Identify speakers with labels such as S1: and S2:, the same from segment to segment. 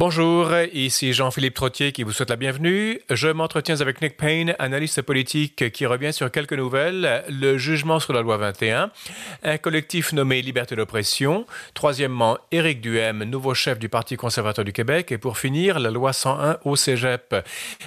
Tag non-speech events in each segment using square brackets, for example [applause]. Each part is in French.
S1: Bonjour, ici Jean-Philippe Trottier qui vous souhaite la bienvenue. Je m'entretiens avec Nick Payne, analyste politique qui revient sur quelques nouvelles. Le jugement sur la loi 21, un collectif nommé Liberté d'oppression, troisièmement Éric Duhem, nouveau chef du Parti conservateur du Québec, et pour finir, la loi 101 au Cégep.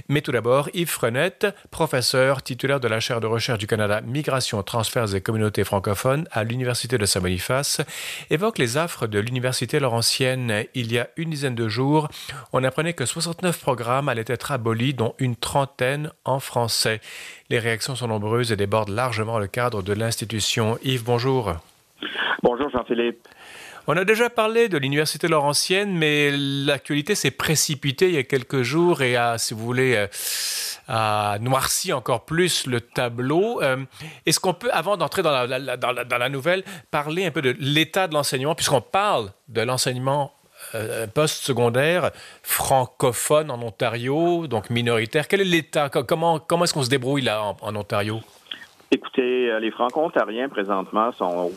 S1: Mais tout d'abord, Yves Frenette, professeur titulaire de la chaire de recherche du Canada Migration, transferts et communautés francophones à l'Université de Saint-Boniface, évoque les affres de l'Université Laurentienne il y a une dizaine de jours on apprenait que 69 programmes allaient être abolis, dont une trentaine en français. Les réactions sont nombreuses et débordent largement le cadre de l'institution. Yves, bonjour.
S2: Bonjour Jean-Philippe.
S1: On a déjà parlé de l'Université Laurentienne, mais l'actualité s'est précipitée il y a quelques jours et a, si vous voulez, euh, a noirci encore plus le tableau. Euh, est-ce qu'on peut, avant d'entrer dans la, dans la nouvelle, parler un peu de l'état de l'enseignement, puisqu'on parle de l'enseignement euh, post-secondaire francophone en Ontario, donc minoritaire. Quel est l'état? Comment, comment est-ce qu'on se débrouille là en, Ontario?
S2: Écoutez, euh, les franco-ontariens présentement sont,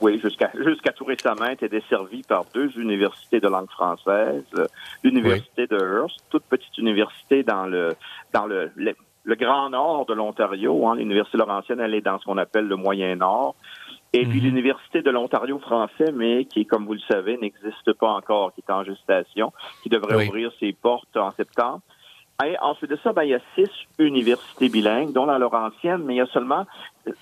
S2: oui, [laughs] jusqu'à tout récemment, étaient desservis par deux universités de langue française, l'université de Hearst, toute petite université dans le dans le, le, grand nord de l'Ontario. Hein. L'université Laurentienne, elle est dans ce qu'on appelle le moyen nord. Et puis mhm. l'Université de l'Ontario français, mais qui, comme vous le savez, n'existe pas encore, qui est en gestation, qui devrait ouvrir ses portes en septembre. Et ensuite de ça, ben, il y a six universités bilingues, dont la Laurentienne, mais il y a seulement,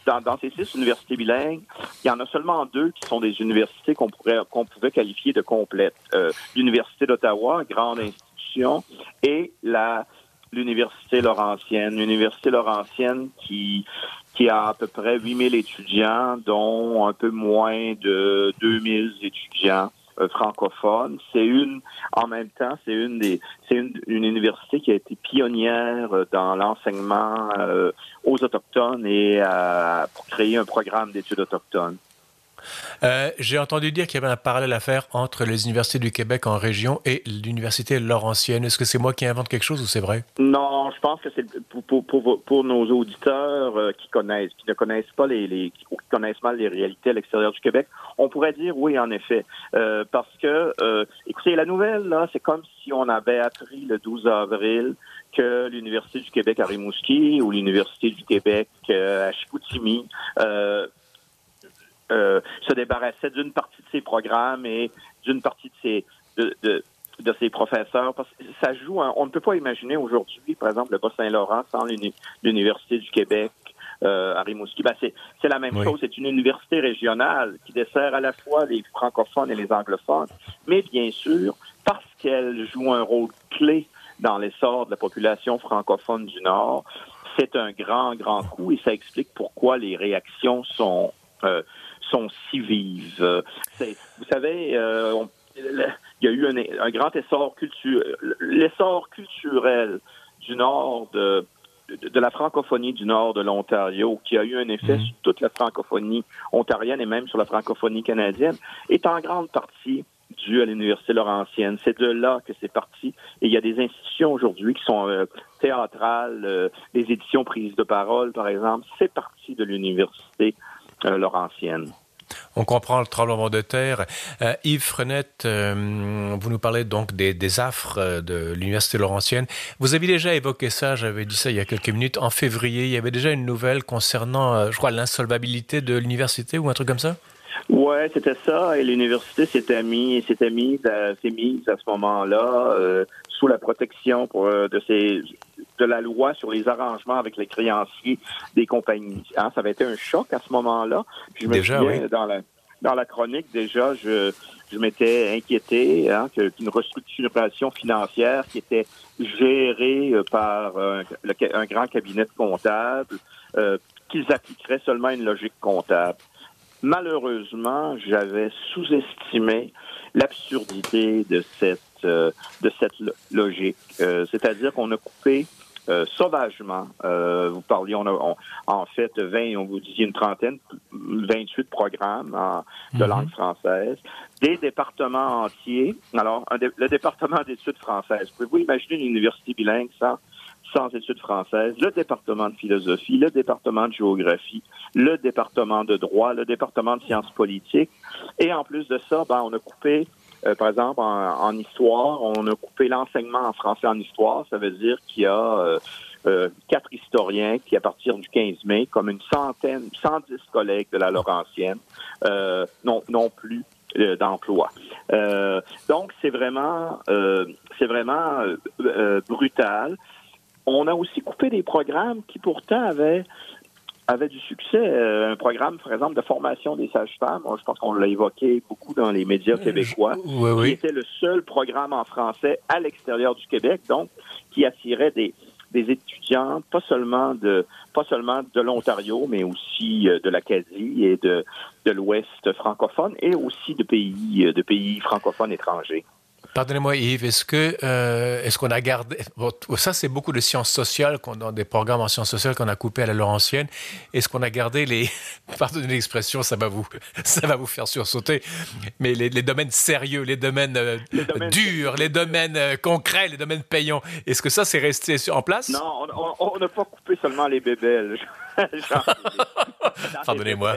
S2: dans, dans, ces six universités bilingues, il y en a seulement deux qui sont des universités qu'on pourrait qu'on pouvait qualifier de complètes. Euh, L'Université d'Ottawa, grande institution, et la l'Université Laurentienne. L'Université Laurentienne qui qui a à peu près 8000 étudiants, dont un peu moins de 2000 étudiants euh, francophones. C'est une, en même temps, c'est une des, c'est une, université qui a été pionnière euh, dans l'enseignement euh, aux autochtones et pour créer un programme d'études autochtones.
S1: Euh, j'ai entendu dire qu'il y avait un parallèle à faire entre les universités du Québec en région et l'université Laurentienne. Est-ce que c'est moi qui invente quelque chose ou c'est vrai?
S2: Non, je pense que c'est pour, nos auditeurs euh, qui connaissent, qui ne connaissent pas les, les qui connaissent mal les réalités à l'extérieur du Québec. On pourrait dire oui, en effet, euh, parce que, écoutez, la nouvelle c'est comme si on avait appris le 12 avril que l'Université du Québec à Rimouski ou l'Université du Québec à Chicoutimi euh, se débarrassait d'une partie de ses programmes et d'une partie de ses de, de, de, ses professeurs. Parce que ça joue. on ne peut pas imaginer aujourd'hui, par exemple, le Bas-Saint-Laurent sans l'Université du Québec. Euh, à Rimouski. Ben, c'est, c'est la même chose. C'est une université régionale qui dessert à la fois les francophones et les anglophones, mais bien sûr, parce qu'elle joue un rôle clé dans l'essor de la population francophone du Nord, c'est un grand, grand coup et ça explique pourquoi les réactions sont euh, sont si vives. Vous savez, euh, il y a eu un, grand essor culturel, l'essor culturel du nord de, de, la francophonie du nord de l'Ontario, qui a eu un effet mhm. sur toute la francophonie ontarienne et même sur la francophonie canadienne, est en grande partie dû à l'Université Laurentienne. C'est de là que c'est parti. Et il y a des institutions aujourd'hui qui sont euh, théâtrales, euh, les éditions prises de parole, par exemple, c'est parti de l'Université Laurentienne.
S1: On comprend le tremblement de terre. Euh, Yves Frenette, euh, vous nous parlez donc des, affres euh, de l'Université Laurentienne. Vous avez déjà évoqué ça, j'avais dit ça il y a quelques minutes, en février. Il y avait déjà une nouvelle concernant, je crois, l'insolvabilité de l'université ou un truc comme ça?
S2: Oui, c'était ça. Et l'université s'était mise, s'était mise, s'est mise à ce moment-là sous la protection de ces de la loi sur les arrangements avec les créanciers des compagnies. Hein, ça avait été un choc à ce moment-là. je me déjà, souviens, dans la dans la chronique, déjà, je, je m'étais inquiété hein, qu'une restructuration financière qui était gérée euh, par un, grand cabinet de comptables, euh, qu'ils appliqueraient seulement une logique comptable. Malheureusement, j'avais sous-estimé l'absurdité de cette euh, de cette logique. C'est-à-dire qu'on a coupé euh, sauvagement. Euh, vous parliez, on a en fait 20, on vous disait une trentaine, 28 programmes de mhm. langue française, des départements entiers. Alors, le département d'études françaises. Pouvez-vous imaginer une université bilingue sans, sans études françaises, le département de philosophie, le département de géographie, le département de droit, le département de sciences politiques. Et en plus de ça, ben, on a coupé par exemple, en, histoire, on a coupé l'enseignement en français en histoire. Ça veut dire qu'il y a quatre historiens qui, à partir du 15 mai, comme une centaine, 110 collègues de la Laurentienne, non, non plus d'emploi. donc c'est vraiment c'est vraiment brutal. On a aussi coupé des programmes qui pourtant avaient avait du succès. Euh, un programme, par exemple, de formation des sages-femmes, je pense qu'on l'a évoqué beaucoup dans les médias euh, québécois, qui était le seul programme en français à l'extérieur du Québec, donc qui attirait des, des étudiants, pas seulement de pas seulement de l'Ontario, mais aussi euh, de l'Acadie et de, de l'Ouest francophone et aussi de pays de pays francophones étrangers.
S1: Pardonnez-moi Yves, est-ce que euh, est-ce qu'on a gardé ça c'est beaucoup de sciences sociales dans des programmes en sciences sociales qu'on a coupé à la Laurentienne. Est-ce qu'on a gardé les [laughs] pardonnez l'expression, ça va vous [laughs] ça va vous faire sursauter, mais les, domaines sérieux, les domaines, euh, durs, les domaines euh, concrets, les domaines payants. Est-ce que ça c'est resté en place?
S2: Non, on n'a pas coupé seulement les bébés. [laughs] [laughs]
S1: Pardonnez-moi.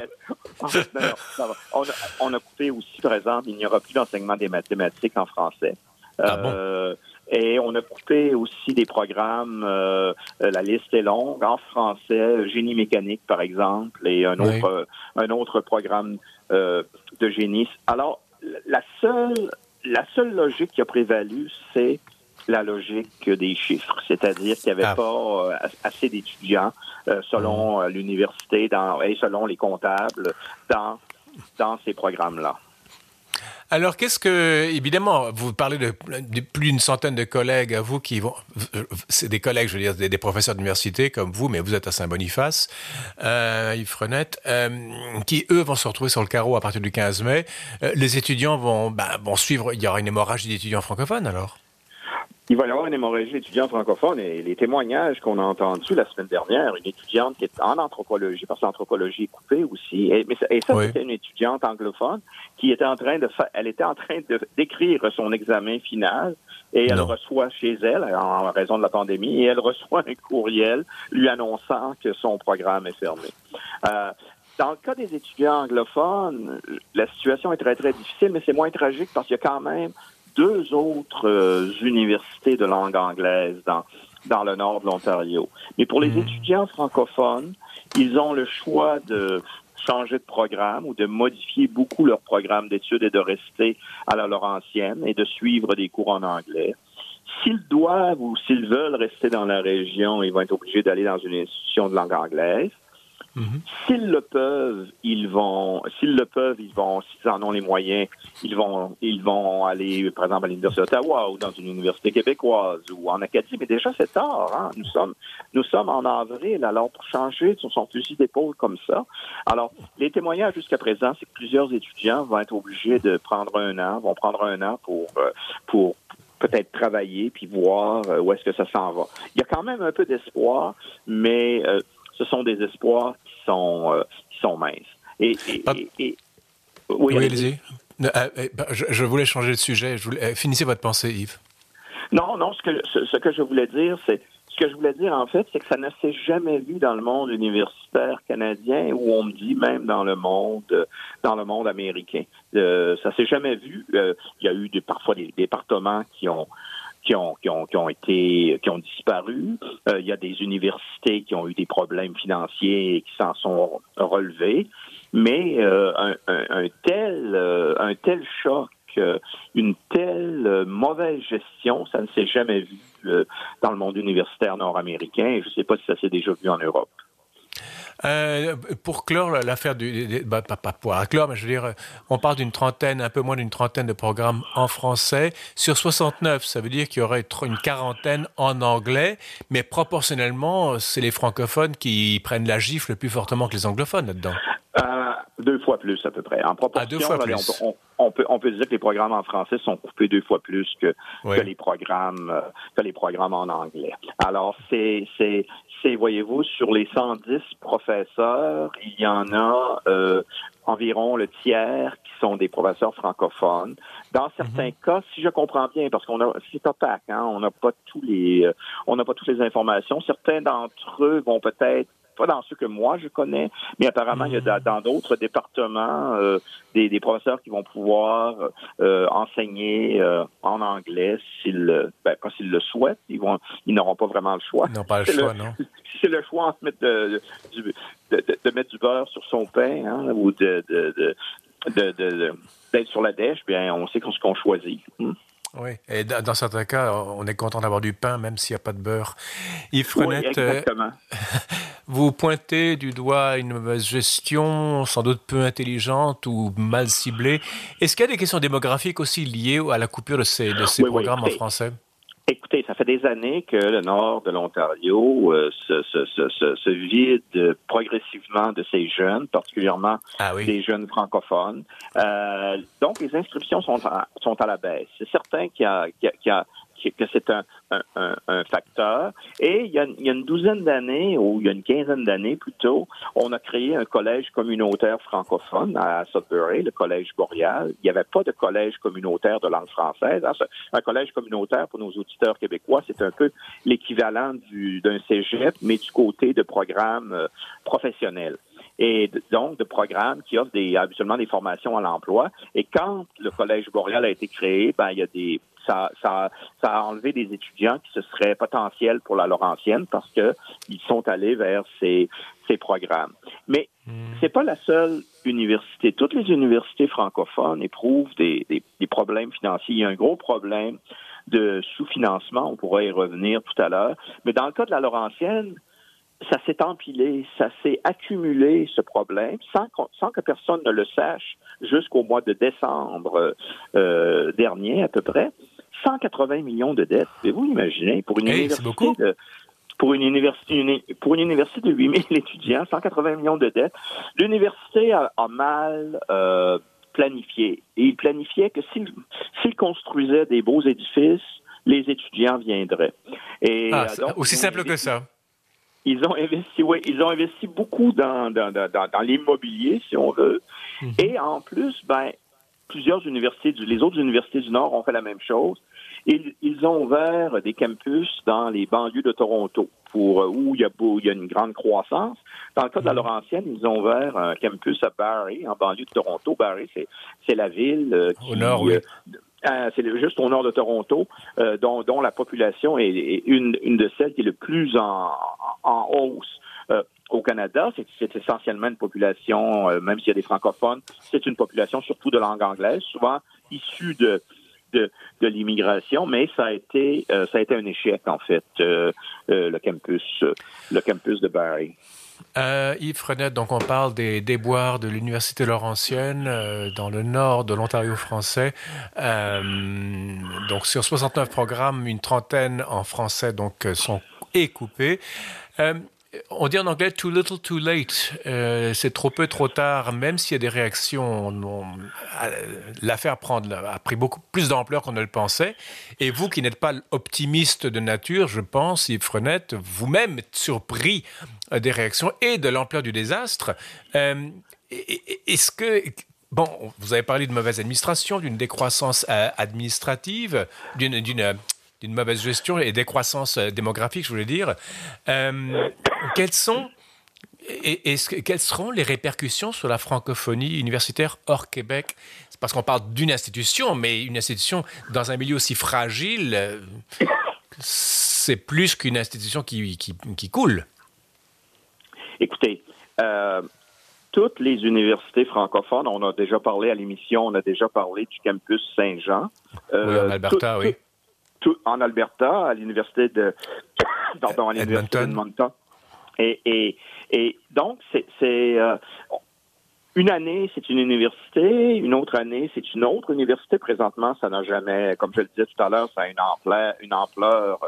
S2: on, a coupé aussi, par exemple, il n'y aura plus d'enseignement des mathématiques en français.
S1: Ah euh,
S2: et on a coupé aussi des programmes, euh, la liste est longue, en français, génie mécanique par exemple, et un autre, un autre programme euh, de génie. Alors, la seule, la seule logique qui a prévalu, c'est la logique des chiffres, c'est-à-dire qu'il n'y avait ah. pas euh, assez d'étudiants euh, selon mm. euh, l'université et selon les comptables dans, dans ces programmes-là.
S1: Alors, qu'est-ce que, évidemment, vous parlez de, plus d'une centaine de collègues à vous qui vont, c'est des collègues, je veux dire, des, professeurs d'université comme vous, mais vous êtes à Saint-Boniface, euh, Yves Frenette, qui eux vont se retrouver sur le carreau à partir du 15 mai. les étudiants vont, ben, vont suivre, il y aura une hémorragie d'étudiants francophones alors?
S2: Il va y avoir une hémorragie étudiante francophone et les témoignages qu'on a entendus la semaine dernière, une étudiante qui est en anthropologie, parce que l'anthropologie est coupée aussi, et, mais, ça, c'était une étudiante anglophone qui était en train de elle était en train de d'écrire son examen final et elle reçoit chez elle, en raison de la pandémie, et elle reçoit un courriel lui annonçant que son programme est fermé. Euh, dans le cas des étudiants anglophones, la situation est très, très difficile, mais c'est moins tragique parce qu'il y a quand même deux autres euh, universités de langue anglaise dans, dans le nord de l'Ontario. Mais pour les hmm. étudiants francophones, ils ont le choix de changer de programme ou de modifier beaucoup leur programme d'études et de rester à la Laurentienne et de suivre des cours en anglais. S'ils doivent ou s'ils veulent rester dans la région, ils vont être obligés d'aller dans une institution de langue anglaise. Mhm. S'ils le peuvent, ils vont. S'ils le peuvent, ils vont. S'ils en ont les moyens, ils vont. Ils vont aller, par exemple, à l'université d'Ottawa ou dans une université québécoise ou en Acadie. Mais déjà, c'est tard. Hein? Nous sommes. Nous sommes en avril. Alors, pour changer sur son fusil d'épaule comme ça. Alors, les témoignages jusqu'à présent, c'est que plusieurs étudiants vont être obligés de prendre un an, vont prendre un an pour euh, pour peut-être travailler puis voir euh, où est-ce que ça s'en va. Il y a quand même un peu d'espoir, mais euh, ce sont des espoirs qui sont, euh, qui sont minces. Et,
S1: oui, allez-y. Euh, euh, bah, je, voulais changer de sujet. Je voulais, finissez votre pensée, Yves.
S2: Non, non, ce que, ce, que je voulais dire, c'est ce que je voulais dire, en fait, c'est que ça ne s'est jamais vu dans le monde universitaire canadien ou on me dit même dans le monde, dans le monde américain. Euh, ça s'est jamais vu. il y a eu des, parfois des départements qui ont qui ont, qui ont, qui ont été, qui ont disparu. Euh, il y a des universités qui ont eu des problèmes financiers et qui s'en sont relevés. Mais euh, un, un, tel, euh, un tel choc, une telle mauvaise gestion, ça ne s'est jamais vu dans le monde universitaire nord-américain. Je ne sais pas si ça s'est déjà vu en Europe.
S1: Euh, pour clore l'affaire du, bah, pas, pour clore, mais je veux dire, on parle d'une trentaine, un peu moins d'une trentaine de programmes en français sur 69. Ça veut dire qu'il y aurait une quarantaine en anglais, mais proportionnellement, c'est les francophones qui prennent la gifle le plus fortement que les anglophones là-dedans.
S2: Euh, deux fois plus à peu près. En proportion, deux fois plus. On, peut, on peut dire que les programmes en français sont coupés deux fois plus que, que les programmes euh, que les programmes en anglais. Alors c'est c'est c'est voyez-vous sur les 110 professeurs, il y en a euh, environ le tiers qui sont des professeurs francophones. Dans certains mhm. cas, si je comprends bien, parce qu'on a c'est opaque, hein, on n'a pas tous les euh, on n'a pas toutes les informations. Certains d'entre eux vont peut-être pas dans ceux que moi je connais, mais apparemment il y a
S1: Hmm.
S2: dans d'autres départements euh, des, des professeurs qui vont pouvoir euh, enseigner euh, en anglais s'ils, ben, quand le souhaitent. Ils vont, ils n'auront pas vraiment le choix.
S1: Non, pas le choix,
S2: le-
S1: non?
S2: Si [laughs] c'est le choix entre mettre de, de, mettre du beurre sur son pain hein, ou de, d'être sur la dèche, bien on sait qu'on- ce qu'on choisit. Hmm?
S1: Oui, et dans certains cas, on est content d'avoir du pain, même s'il n'y a pas de beurre. Yves
S2: Oui,
S1: Frenette, euh,
S2: exactement. [laughs]
S1: vous pointez du doigt une mauvaise gestion, sans doute peu intelligente ou mal ciblée. Est-ce qu'il y a des questions démographiques aussi liées à la coupure de ces, de ces
S2: Oui, oui,
S1: programmes en français?
S2: Écoutez, ça fait des années que le nord de l'Ontario euh, se, se, se, se, se vide progressivement de ses jeunes, particulièrement
S1: Ah oui.
S2: des jeunes francophones. Euh, donc, les inscriptions sont à, sont à la baisse. C'est certain qu'il y a, qu'il y a, qu'il y a- que c'est un, facteur. Et il y a, une douzaine d'années, ou il y a une quinzaine d'années plutôt, on a créé un collège communautaire francophone à Sudbury, le collège Boreal. Il n'y avait pas de collège communautaire de langue française. Un collège communautaire, pour nos auditeurs québécois, c'est un peu l'équivalent du- d'un cégep, mais du côté de programmes euh, professionnels et donc de programmes qui offrent des, habituellement des formations à l'emploi. Et quand le Collège Boréal a été créé, ben il y a des ça, ça, ça a enlevé des étudiants qui se seraient potentiels pour la Laurentienne parce que ils sont allés vers ces, ces programmes. Mais c'est pas la seule université. Toutes les universités francophones éprouvent des, des, des problèmes financiers. Il y a un gros problème de sous-financement. On pourra y revenir tout à l'heure. Mais dans le cas de la Laurentienne, ça s'est empilé, ça s'est accumulé, ce problème, sans, sans que personne ne le sache jusqu'au mois de décembre euh, dernier à peu près. 180 millions de dettes. Pouvez-vous imaginer? Pour une
S1: Hey,
S2: université de pour une université une- pour une université de 8000 [laughs] étudiants, 180 millions de dettes. L'université a, a mal euh, planifié. Et il planifiait que s'il construisait des beaux édifices, les étudiants viendraient. Et
S1: Ah,
S2: euh, donc,
S1: aussi simple que ça.
S2: ils ont investi, oui, ils ont investi beaucoup dans, dans, dans, dans- dans l'immobilier, si on veut.
S1: Mhm.
S2: Et en plus, ben, plusieurs universités, du- les autres universités du Nord ont fait la même chose. Ils, ils ont ouvert des campus dans les banlieues de Toronto, pour euh, où il y a, beau- il y a une grande croissance. Dans le cas de la
S1: Mhm.
S2: Laurentienne, ils ont ouvert un campus à Barrie, en banlieue de Toronto. Barrie, c'est, la ville euh, qui,
S1: Au nord, oui.
S2: euh, euh, c'est juste au nord de Toronto, euh, dont, dont la population est, est une, une de celles qui est le plus en, en hausse. Euh, au Canada, c'est, essentiellement une population, euh, même s'il y a des francophones, c'est une population surtout de langue anglaise, souvent issue de, de, l'immigration, mais ça a été euh, ça a été un échec en fait, euh, le campus le campus de Barrie.
S1: Yves Frenette, donc on parle des déboires de l'Université Laurentienne dans le nord de l'Ontario français. Donc sur 69 programmes, une trentaine en français donc sont et coupés. Euh, on dit en anglais too little, too late. Euh, c'est trop peu, trop tard. Même s'il y a des réactions, on- l'affaire a pris beaucoup plus d'ampleur qu'on ne le pensait. Et vous, qui n'êtes pas optimiste de nature, je pense, Yves Frenette, vous-même êtes surpris euh, des réactions et de l'ampleur du désastre. Euh, Est-ce que Bon, vous avez parlé de mauvaise administration, d'une décroissance administrative, d'une d'une, mauvaise gestion et décroissance euh, démographique, je voulais dire. Euh, quelles sont et, quelles seront les répercussions sur la francophonie universitaire hors Québec? C'est Parce qu'on parle d'une institution, mais une institution dans un milieu aussi fragile, euh, c'est plus qu'une institution qui, qui, qui coule.
S2: Écoutez, euh, toutes les universités francophones, on a déjà parlé à l'émission, on a déjà parlé du campus Saint-Jean.
S1: oui, en Alberta,
S2: tout-
S1: oui.
S2: Tout- en Alberta, à l'université de, [coughs] pardon, à l'université
S1: Edmonton.
S2: Et, et, et donc, c'est c'est, euh, une année, c'est une université, une autre année, c'est une autre université. Présentement, ça n'a jamais, comme je le disais tout à l'heure, ça a une ampleur, une ampleur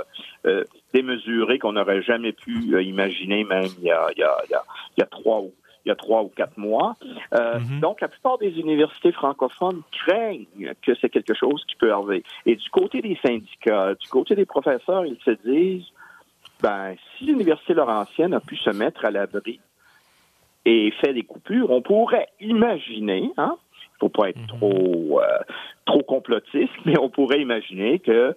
S2: euh, démesurée qu'on n'aurait jamais pu euh, imaginer, même il y a, il y a, il y a, il y a trois ou il y a trois ou quatre mois. Euh,
S1: Mhm.
S2: Donc, la plupart des universités francophones craignent que c'est quelque chose qui peut arriver. Et du côté des syndicats, du côté des professeurs, ils se disent, ben, si l'Université Laurentienne a pu se mettre à l'abri et fait des coupures, on pourrait imaginer, hein, il faut pas être
S1: Mhm.
S2: trop euh, trop complotiste, mais on pourrait imaginer que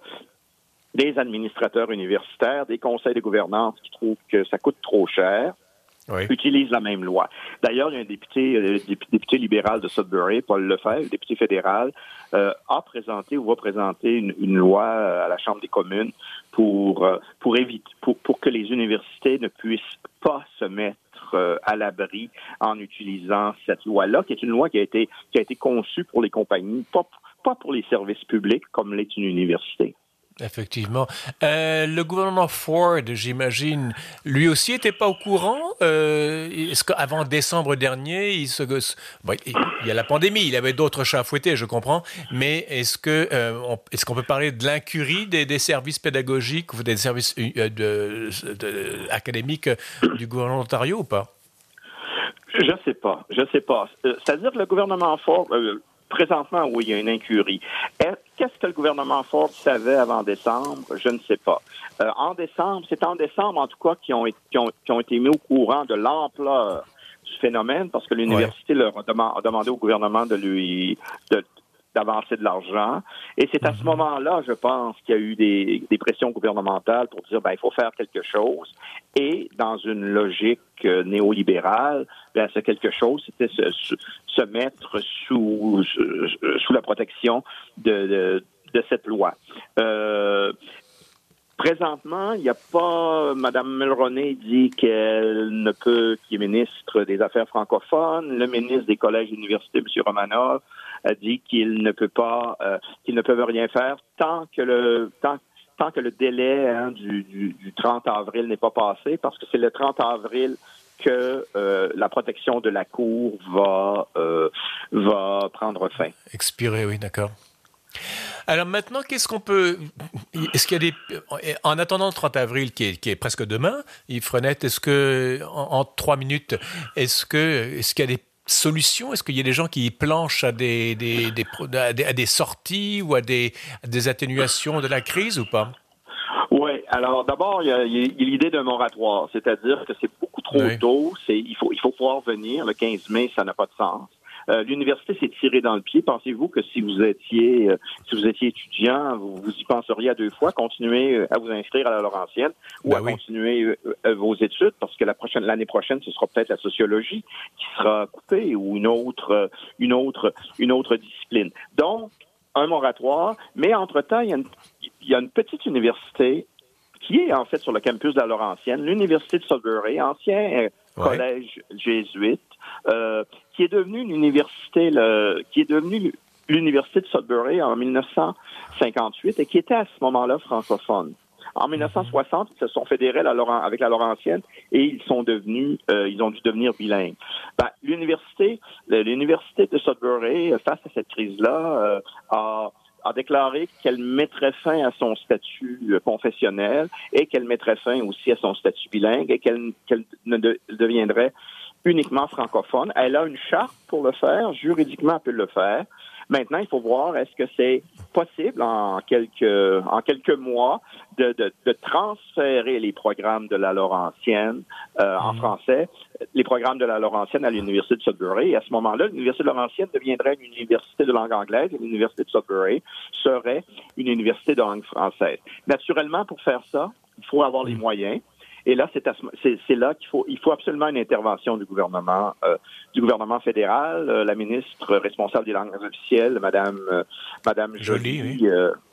S2: des administrateurs universitaires, des conseils de gouvernance qui trouvent que ça coûte trop cher, utilise la même loi. D'ailleurs, un député, euh, député libéral de Sudbury, Paul Lefebvre, député fédéral, euh, a présenté ou va présenter une, une, loi à la Chambre des communes pour, pour éviter, pour, pour que les universités ne puissent pas se mettre à l'abri en utilisant cette loi-là, qui est une loi qui a été qui a été conçue pour les compagnies, pas, pas pour les services publics comme l'est une université.
S1: Effectivement. Euh, le gouvernement Ford, j'imagine, lui aussi n'était pas au courant. Euh, est-ce qu'avant décembre dernier, il, se, il y a la pandémie, il avait d'autres chats à fouetter, je comprends. Mais est-ce que euh, est-ce qu'on peut parler de l'incurie des, services pédagogiques ou des services académiques du gouvernement d'Ontario ou pas?
S2: Je sais pas, je sais pas. C'est-à-dire que le gouvernement Ford, Présentement, oui, il y a une incurie. Qu'est-ce que le gouvernement Ford savait avant décembre? Je ne sais pas. Euh, en décembre, c'est en décembre, en tout cas, qui ont, qui ont, qui ont été mis au courant de l'ampleur du phénomène parce que l'université leur a, demandé au gouvernement de lui de, d'avancer de l'argent. Et c'est à ce mhm. moment-là, je pense, qu'il y a eu des, des, pressions gouvernementales pour dire, ben, il faut faire quelque chose. Et dans une logique euh, néolibérale, ben, c'est quelque chose, c'était se, se, mettre sous, sous la protection de, de, de cette loi. Euh, Présentement, il n'y a pas. Madame Mulroney dit qu'elle ne peut, qui est ministre des Affaires francophones. Le ministre des collèges et universités, M. Romanov, a dit qu'il ne peut pas, euh, qu'ils ne peuvent rien faire tant que le tant, tant que le délai hein, du, du, du 30 avril n'est pas passé, parce que c'est le 30 avril que euh, la protection de la Cour va, euh, va prendre fin.
S1: Expirer, oui, d'accord. Alors maintenant, qu'est-ce qu'on peut. Est-ce qu'il y a des. En attendant le 30 avril, qui est, qui est presque demain, Yves Frenette, est-ce que, en, trois minutes, est-ce que est-ce qu'il y a des solutions Est-ce qu'il y a des gens qui planchent à des, des, des, à des, sorties ou à des, des atténuations de la crise ou pas?
S2: Oui, alors d'abord, il y a, l'idée d'un moratoire, c'est-à-dire que c'est beaucoup trop tôt, c'est, il, faut, il faut pouvoir venir, le 15 mai, ça n'a pas de sens. Euh, l'université s'est tirée dans le pied. Pensez-vous que si vous étiez, euh, si vous étiez étudiant, vous, vous, y penseriez à deux fois, continuer euh, à vous inscrire à la Laurentienne ou ben à continuer vos études, parce que la prochaine, l'année prochaine, ce sera peut-être la sociologie qui sera coupée ou une autre, une autre, une autre discipline. Donc, un moratoire, mais entre-temps, il y a une, il y a une petite université qui est en fait sur le campus de la Laurentienne, l'Université de Sudbury, ancien collège jésuite, euh, qui est devenu une université, le, qui est devenue l'Université de Sudbury en 1958 et qui était à ce moment-là francophone. En 1960, ils se sont fédérés avec la Laurentienne et ils sont devenus, euh, ils ont dû devenir bilingues. Ben, l'université, l'université de Sudbury, face à cette crise-là, euh, a a déclaré qu'elle mettrait fin à son statut euh, confessionnel et qu'elle mettrait fin aussi à son statut bilingue et qu'elle ne deviendrait uniquement francophone. Elle a une charte pour le faire, juridiquement elle peut le faire. Maintenant, il faut voir est-ce que c'est possible en quelques en quelques mois de, de, de transférer les programmes de la Laurentienne euh, en mhm. français, les programmes de la Laurentienne à l'université de Sudbury. Et à ce moment-là, l'université de Laurentienne deviendrait une université de langue anglaise et l'université de Sudbury serait une université de langue française. Naturellement, pour faire ça, il faut avoir les moyens. Et là, c'est là qu'il faut, il faut absolument une intervention du gouvernement, euh, du gouvernement fédéral. Euh, la ministre responsable des langues officielles, Madame, euh, Madame Jolie,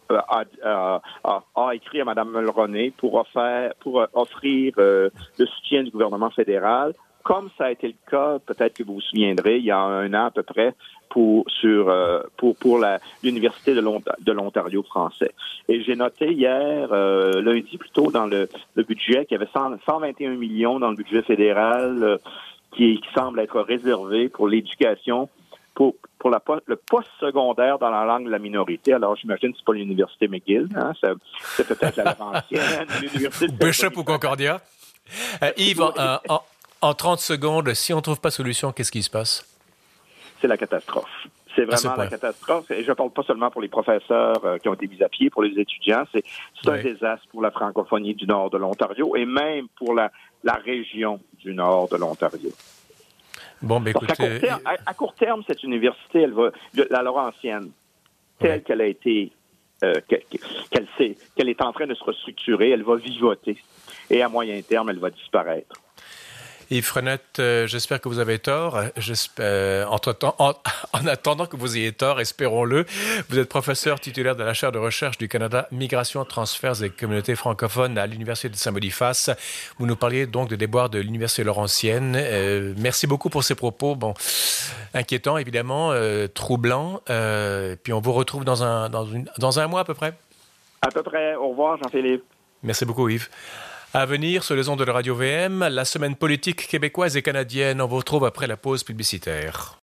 S2: a, a, a, écrit à Madame Mulroney pour offrir, pour offrir le soutien du gouvernement fédéral comme ça a été le cas, peut-être que vous vous souviendrez, il y a un an à peu près, pour sur euh, pour pour l'université de l'Ontario français. Et j'ai noté hier, euh, lundi plutôt, dans le, le budget, qu'il y avait 121 millions dans le budget fédéral euh, qui, qui, semble être réservé pour l'éducation pour, pour la, le post-secondaire dans la langue de la minorité. Alors, j'imagine que c'est pas l'université McGill, hein, c'est peut-être la ancienne, [laughs] l'université
S1: Bishop ou Concordia. Yves, en, en 30 secondes, si on ne trouve pas solution, qu'est-ce qui se passe?
S2: C'est la catastrophe. C'est vraiment la catastrophe. Et je ne parle pas seulement pour les professeurs euh, qui ont été mis à pied, pour les étudiants. C'est un désastre pour la francophonie du nord de l'Ontario et même pour la, la région du nord de l'Ontario.
S1: Bon, mais écoutez...
S2: à, court terme, cette université, elle va, la Laurentienne, telle qu'elle a été, euh, qu'elle qu'elle est en train de se restructurer, elle va vivoter. Et à moyen terme, elle va disparaître.
S1: Yves Frenette, euh, j'espère que vous avez tort. Euh, entre en, [laughs] en, attendant que vous ayez tort, espérons-le, vous êtes professeur titulaire de la chaire de recherche du Canada Migration, Transferts et Communautés francophones à l'Université de Saint-Boniface. Vous nous parliez donc de déboires de l'Université Laurentienne. Euh, merci beaucoup pour ces propos. Bon, inquiétants, évidemment, troublants. Puis on vous retrouve dans un, dans, une, dans un mois à peu près.
S2: À peu près. Au revoir, Jean-Philippe.
S1: Merci beaucoup, Yves. À venir sur les ondes de la radio VM, la semaine politique québécoise et canadienne. On vous retrouve après la pause publicitaire.